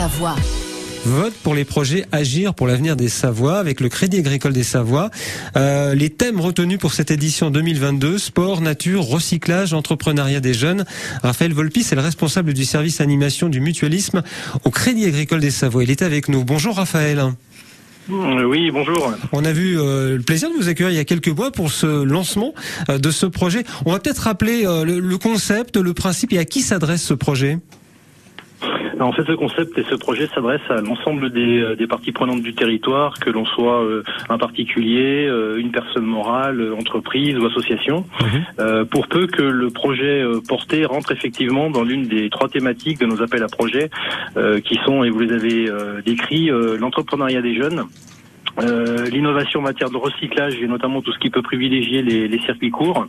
Savoie. Vote pour les projets Agir pour l'avenir des Savoies avec le Crédit Agricole des Savoies. Euh, les thèmes retenus pour cette édition 2022, sport, nature, recyclage, entrepreneuriat des jeunes. Raphaël Volpi, c'est le responsable du service animation du mutualisme au Crédit Agricole des Savoies. Il est avec nous. Bonjour Raphaël. Oui, bonjour. On a vu euh, le plaisir de vous accueillir il y a quelques mois pour ce lancement euh, de ce projet. On va peut-être rappeler euh, le, le concept, le principe et à qui s'adresse ce projet? En fait, ce concept et ce projet s'adresse à l'ensemble des, euh, des, parties prenantes du territoire, que l'on soit euh, un particulier, euh, une personne morale, entreprise ou association, mmh. pour peu que le projet porté rentre effectivement dans l'une des trois thématiques de nos appels à projets, qui sont, et vous les avez décrits, l'entrepreneuriat des jeunes, euh, l'innovation en matière de recyclage et notamment tout ce qui peut privilégier les, les circuits courts.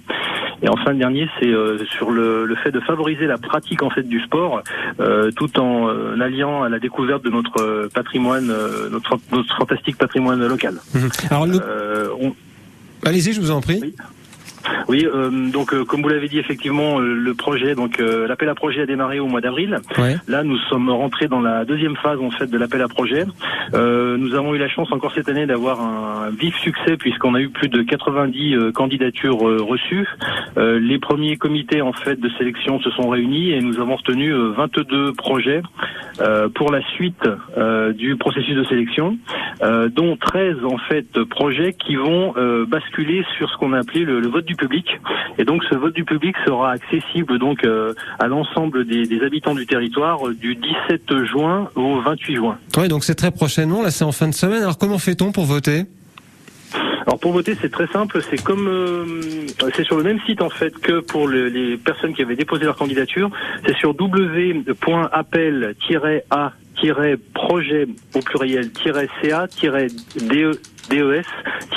Et enfin le dernier, c'est euh, sur le, le, fait de favoriser la pratique en fait du sport, euh, tout en euh, alliant à la découverte de notre patrimoine, notre, notre, fantastique patrimoine local. Mmh. Alors on... Allez-y, je vous en prie. Oui. Oui, euh, donc euh, comme vous l'avez dit effectivement, euh, le projet, donc l'appel à projet a démarré au mois d'avril. Ouais. Là, nous sommes rentrés dans la deuxième phase en fait de l'appel à projet. nous avons eu la chance encore cette année d'avoir un vif succès puisqu'on a eu plus de 90 candidatures reçues. les premiers comités en fait de sélection se sont réunis et nous avons retenu 22 projets pour la suite du processus de sélection, dont 13 en fait projets qui vont basculer sur ce qu'on a appelé le, le vote du public. Et donc ce vote du public sera accessible donc euh, à l'ensemble des, des, habitants du territoire euh, du 17 juin au 28 juin. Oui, donc c'est très prochainement, là c'est en fin de semaine. Alors comment fait-on pour voter? Alors pour voter, c'est très simple. C'est comme euh, c'est sur le même site en fait que pour le, les personnes qui avaient déposé leur candidature. C'est sur w.appel-a projet au pluriel ca de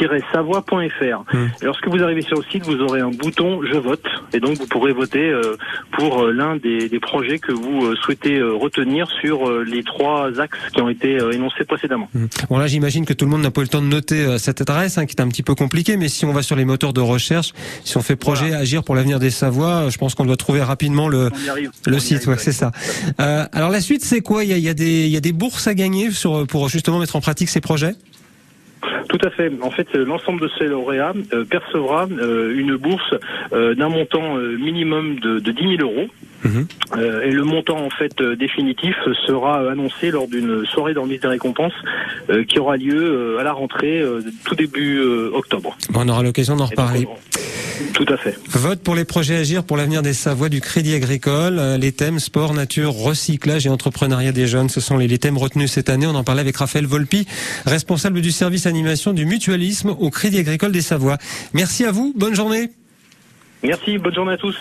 des-savoie.fr. Mmh. Lorsque vous arrivez sur le site, vous aurez un bouton Je vote et donc vous pourrez voter euh, pour euh, l'un des, des, projets que vous euh, souhaitez retenir sur les trois axes qui ont été énoncés précédemment. Mmh. Bon là, j'imagine que tout le monde n'a pas eu le temps de noter cette adresse hein, qui est un petit peu compliquée, mais si on va sur les moteurs de recherche, si on fait projet voilà. Agir pour l'avenir des Savoies, je pense qu'on doit trouver rapidement le, le site. Ouais, c'est ça. Alors la suite, c'est quoi? Il y, a, il y, a des, il y a des bourses à gagner sur, pour justement mettre en pratique ces projets? Tout à fait. En fait, l'ensemble de ces lauréats euh, percevra euh, une bourse euh, d'un montant minimum de, de 10 000 euros. Mmh. et le montant en fait définitif sera annoncé lors d'une soirée d'ormise des récompenses qui aura lieu à la rentrée tout début octobre. Bon, on aura l'occasion d'en reparler. Tout à fait. Vote pour les projets Agir pour l'avenir des Savoies du Crédit Agricole. Les thèmes sport, nature, recyclage et entrepreneuriat des jeunes, ce sont les, les thèmes retenus cette année. On en parlait avec Raphaël Volpi, responsable du service animation du mutualisme au Crédit Agricole des Savoies. Merci à vous, bonne journée. Merci, bonne journée à tous.